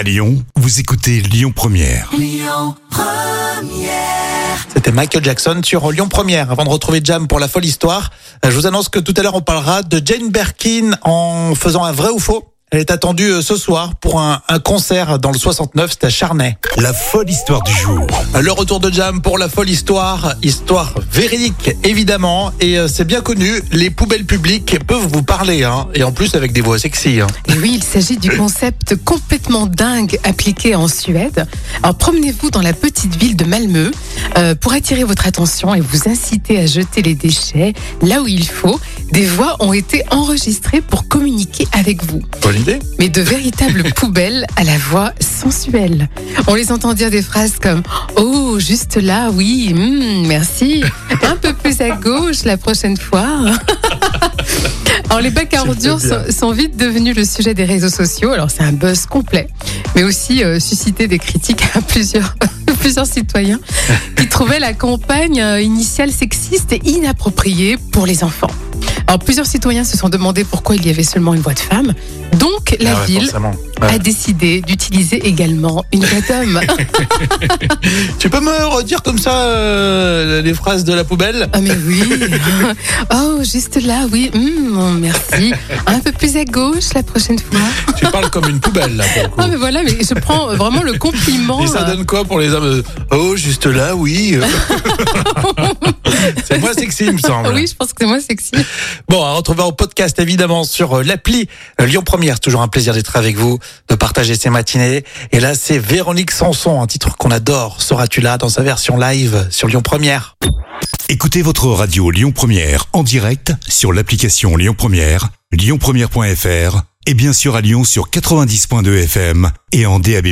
À Lyon, vous écoutez Lyon Première. C'était Michael Jackson sur Lyon Première. Avant de retrouver Jam pour la folle histoire, je vous annonce que tout à l'heure on parlera de Jane Birkin en faisant un vrai ou faux. Elle est attendue euh, ce soir pour un, un concert dans le 69, c'est à Charnay. La folle histoire du jour. Le retour de Jam pour la folle histoire, histoire véridique évidemment, et euh, c'est bien connu, les poubelles publiques peuvent vous parler, hein, et en plus avec des voix sexy. Hein. Et oui, il s'agit du concept complètement dingue appliqué en Suède. Alors promenez-vous dans la petite ville de Malmö euh, pour attirer votre attention et vous inciter à jeter les déchets là où il faut. Des voix ont été enregistrées pour communiquer avec vous. Bonne idée Mais de véritables poubelles à la voix sensuelle. On les entend dire des phrases comme Oh, juste là, oui, hmm, merci. Un peu plus à gauche la prochaine fois. Alors les bacs à ordures sont, sont vite devenus le sujet des réseaux sociaux. Alors c'est un buzz complet, mais aussi euh, suscité des critiques à plusieurs, plusieurs citoyens qui trouvaient la campagne euh, initiale sexiste et inappropriée pour les enfants. Alors plusieurs citoyens se sont demandé pourquoi il y avait seulement une voix de femme. Donc la Ah ouais, ville forcément. a Ouais. décidé d'utiliser également une voix d'homme. Tu peux me redire comme ça euh, les phrases de la poubelle? Ah mais oui. Oh, juste là, oui. Hmm, merci. Un peu plus à gauche la prochaine fois. Tu parles comme une poubelle là pour le coup. Ah mais voilà, mais je prends vraiment le compliment. Et ça euh, donne quoi pour les hommes Oh, juste là, oui. c'est moi sexy, il me semble. Oui, je pense que c'est moins sexy. Bon, à retrouver en podcast évidemment sur euh, l'appli euh, Lyon Première. C'est Toujours un plaisir d'être avec vous, de partager ces matinées. Et là, c'est Véronique Sanson, un titre qu'on adore. Seras-tu là dans sa version live sur Lyon Première? Écoutez votre radio Lyon Première en direct sur l'application Lyon Première, lyonpremière.fr et bien sûr à Lyon sur 90.2 FM et en DAB+.